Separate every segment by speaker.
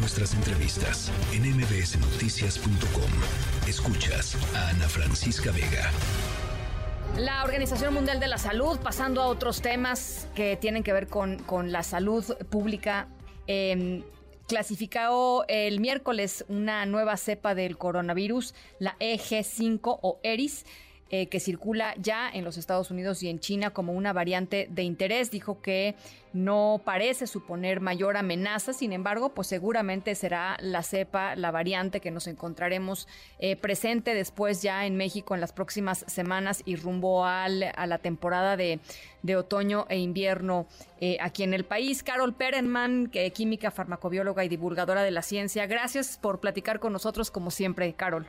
Speaker 1: nuestras entrevistas en mbsnoticias.com. Escuchas a Ana Francisca Vega.
Speaker 2: La Organización Mundial de la Salud, pasando a otros temas que tienen que ver con, con la salud pública, eh, clasificó el miércoles una nueva cepa del coronavirus, la EG5 o ERIS eh, que circula ya en los Estados Unidos y en China como una variante de interés. Dijo que no parece suponer mayor amenaza, sin embargo, pues seguramente será la cepa, la variante que nos encontraremos eh, presente después ya en México en las próximas semanas y rumbo al, a la temporada de, de otoño e invierno eh, aquí en el país. Carol Perenman, que química, farmacobióloga y divulgadora de la ciencia, gracias por platicar con nosotros como siempre, Carol.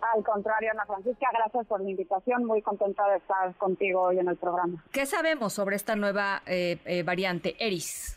Speaker 3: Al contrario, Ana Francisca, gracias por la invitación. Muy contenta de estar contigo hoy en el programa.
Speaker 2: ¿Qué sabemos sobre esta nueva eh, eh, variante, ERIS?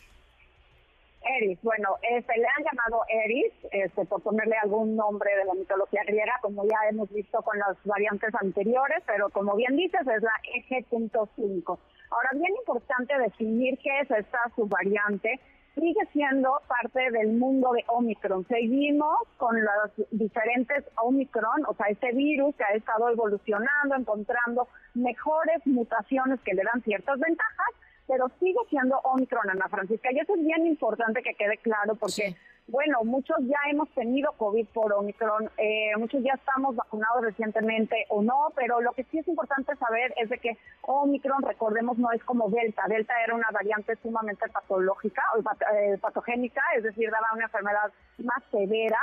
Speaker 3: Eris, bueno, este, le han llamado Eris, este, por ponerle algún nombre de la mitología griega, como ya hemos visto con las variantes anteriores, pero como bien dices, es la EG.5. Ahora, bien importante definir qué es esta subvariante sigue siendo parte del mundo de Omicron. Seguimos con los diferentes Omicron, o sea, este virus que ha estado evolucionando, encontrando mejores mutaciones que le dan ciertas ventajas, pero sigue siendo Omicron, Ana Francisca. Y eso es bien importante que quede claro porque... Bueno, muchos ya hemos tenido COVID por Omicron, eh, muchos ya estamos vacunados recientemente o no, pero lo que sí es importante saber es de que Omicron, recordemos, no es como Delta. Delta era una variante sumamente patológica, o eh, patogénica, es decir, daba una enfermedad más severa.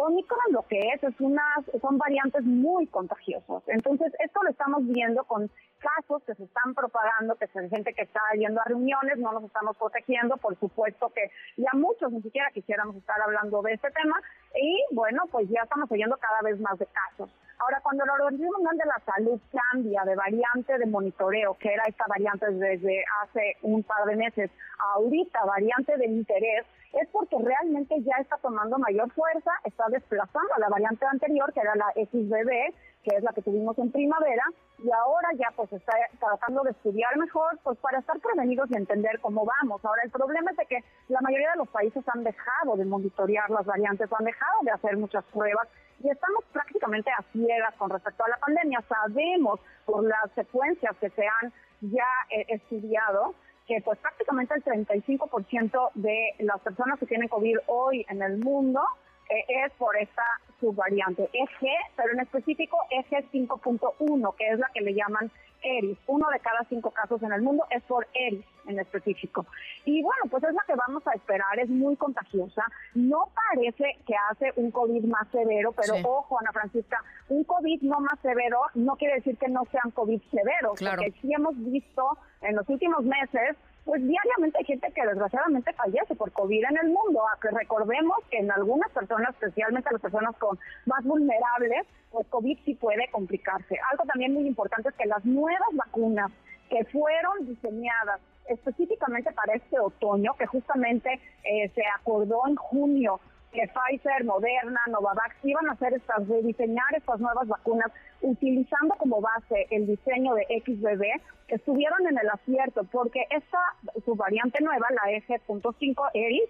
Speaker 3: Omicron lo que es, es unas, son variantes muy contagiosas. Entonces, esto lo estamos viendo con casos que se están propagando, que es gente que está yendo a reuniones, no nos estamos protegiendo, por supuesto que ya muchos ni siquiera quisiéramos estar hablando de este tema y bueno, pues ya estamos oyendo cada vez más de casos. Ahora, cuando la Organización Mundial de la Salud cambia de variante de monitoreo, que era esta variante desde hace un par de meses, ahorita variante de interés, es porque realmente ya está tomando mayor fuerza, está desplazando a la variante anterior, que era la XBB, que es la que tuvimos en primavera, y ahora ya pues está tratando de estudiar mejor, pues para estar prevenidos y entender cómo vamos. Ahora el problema es de que la mayoría de los países han dejado de monitorear las variantes, han dejado de hacer muchas pruebas y estamos prácticamente a ciegas con respecto a la pandemia. Sabemos por las secuencias que se han ya eh, estudiado que pues prácticamente el 35% de las personas que tienen COVID hoy en el mundo eh, es por esta subvariante EG, pero en específico EG 5.1, que es la que le llaman ERIS. Uno de cada cinco casos en el mundo es por ERIS en específico. Y bueno, pues es la que vamos a esperar, es muy contagiosa. No parece que hace un COVID más severo, pero ojo, Ana Francisca, un COVID no más severo no quiere decir que no sean COVID severos, claro. porque sí hemos visto en los últimos meses pues diariamente hay gente que desgraciadamente fallece por COVID en el mundo. A que recordemos que en algunas personas, especialmente las personas con más vulnerables, pues COVID sí puede complicarse. Algo también muy importante es que las nuevas vacunas que fueron diseñadas específicamente para este otoño, que justamente eh, se acordó en junio que Pfizer, Moderna, Novavax iban a hacer estas, rediseñar estas nuevas vacunas utilizando como base el diseño de XBB, estuvieron en el acierto porque esta subvariante nueva, la EG.5 ERIS,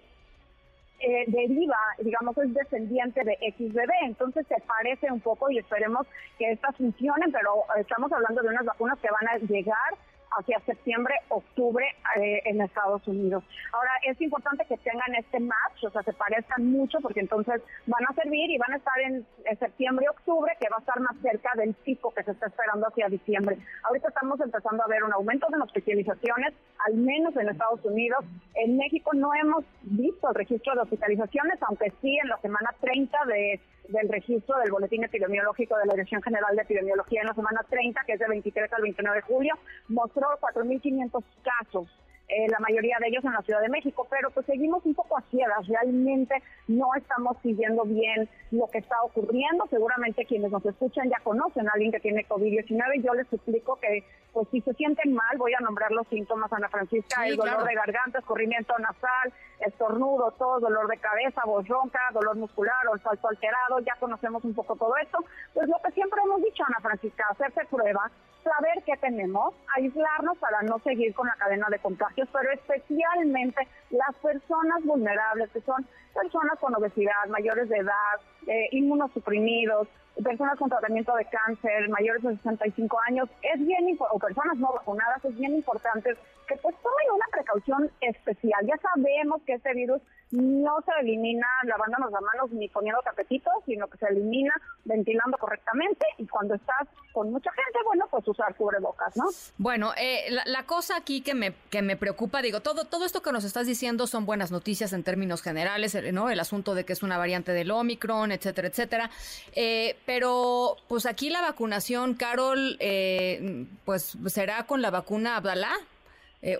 Speaker 3: eh, deriva, digamos, es descendiente de XBB, entonces se parece un poco y esperemos que estas funcionen, pero estamos hablando de unas vacunas que van a llegar hacia septiembre, octubre eh, en Estados Unidos. Ahora, es importante que tengan este match, o sea, se parezcan mucho, porque entonces van a servir y van a estar en, septiembre, octubre, que va a estar más cerca del pico que se está esperando hacia diciembre. Ahorita estamos empezando a ver un aumento de hospitalizaciones, al menos en Estados Unidos. En México no hemos visto el registro de hospitalizaciones, aunque sí en la semana 30 de del registro del boletín epidemiológico de la Dirección General de Epidemiología en la semana 30, que es de 23 al 29 de julio, mostró 4.500 casos eh, la mayoría de ellos en la Ciudad de México, pero pues seguimos un poco a ciegas, realmente no estamos siguiendo bien lo que está ocurriendo, seguramente quienes nos escuchan ya conocen a alguien que tiene COVID-19, yo les explico que pues si se sienten mal, voy a nombrar los síntomas, Ana Francisca, el dolor de garganta, escurrimiento nasal, estornudo, todo, dolor de cabeza, voz ronca, dolor muscular o el salto alterado, ya conocemos un poco todo esto. Pues lo que siempre hemos dicho, Ana Francisca, hacerse pruebas, saber qué tenemos, aislarnos para no seguir con la cadena de contagios, pero especialmente las personas vulnerables, que son personas con obesidad, mayores de edad, eh, inmunosuprimidos, personas con tratamiento de cáncer, mayores de 65 años, es bien o personas no vacunadas, es bien importante que pues tomen una precaución especial. Ya sabemos que este virus no se elimina lavándonos las manos ni poniendo tapetitos, sino que se elimina ventilando correctamente y cuando estás con mucha gente, bueno, pues usar cubrebocas, ¿no?
Speaker 2: Bueno, eh, la, cosa aquí que me, que me preocupa, digo, todo, todo esto que nos estás diciendo son buenas noticias en términos generales, ¿no? El asunto de que es una variante del Omicron, etcétera, etcétera. Eh, pero, pues aquí la vacunación, Carol, eh, pues será con la vacuna Abdalá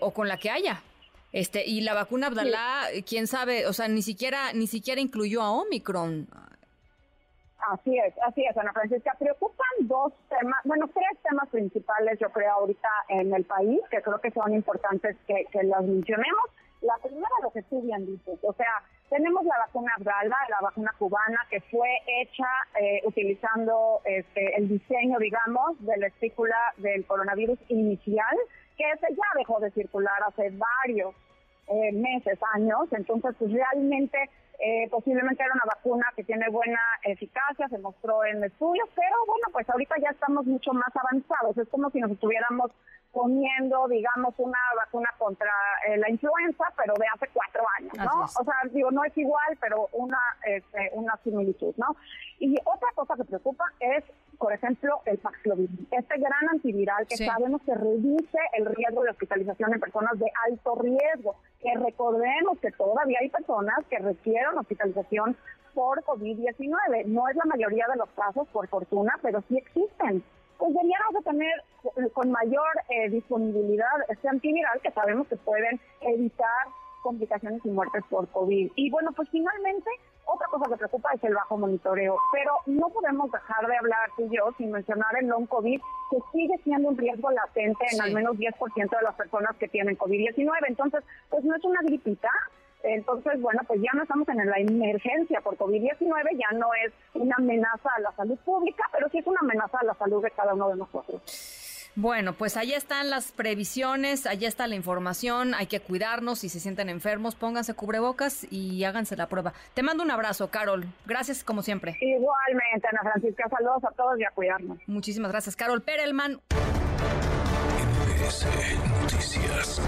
Speaker 2: o con la que haya. Este, y la vacuna Abdalá, quién sabe, o sea, ni siquiera, ni siquiera incluyó a Omicron.
Speaker 3: Así es, así es, Ana Francisca. Preocupan dos temas, bueno, tres temas principales, yo creo, ahorita en el país, que creo que son importantes que, que los mencionemos. La primera, lo que tú bien dices, o sea, tenemos la vacuna Abdala, la vacuna cubana, que fue hecha eh, utilizando este, el diseño, digamos, de la espícula del coronavirus inicial, que ese ya dejó de circular hace varios eh, meses, años, entonces pues realmente eh, posiblemente era una vacuna que tiene buena eficacia, se mostró en estudios, pero bueno, pues ahorita ya estamos mucho más avanzados, es como si nos estuviéramos poniendo, digamos, una vacuna contra eh, la influenza, pero de hace cuatro años, ¿no? O sea, digo, no es igual, pero una, este, una similitud, ¿no? Y otra cosa que preocupa es, por ejemplo, el Paxlovid, este gran antiviral que sabemos que reduce el riesgo de hospitalización en personas de alto riesgo, que recordemos que todavía hay personas que requieren hospitalización por COVID-19. No es la mayoría de los casos, por fortuna, pero sí existen pues deberíamos de tener con mayor eh, disponibilidad este antiviral que sabemos que pueden evitar complicaciones y muertes por COVID. Y bueno, pues finalmente, cosa que preocupa es el bajo monitoreo, pero no podemos dejar de hablar tú y yo sin mencionar el long COVID, que sigue siendo un riesgo latente en al menos 10% de las personas que tienen COVID-19. Entonces, pues no es una gripita, entonces, bueno, pues ya no estamos en la emergencia por COVID-19, ya no es una amenaza a la salud pública, pero sí es una amenaza a la salud de cada uno de nosotros.
Speaker 2: Bueno, pues allá están las previsiones, allá está la información, hay que cuidarnos, si se sienten enfermos, pónganse cubrebocas y háganse la prueba. Te mando un abrazo, Carol. Gracias como siempre.
Speaker 3: Igualmente, Ana Francisca, saludos a todos y a cuidarnos.
Speaker 2: Muchísimas gracias, Carol Perelman.
Speaker 1: Noticias.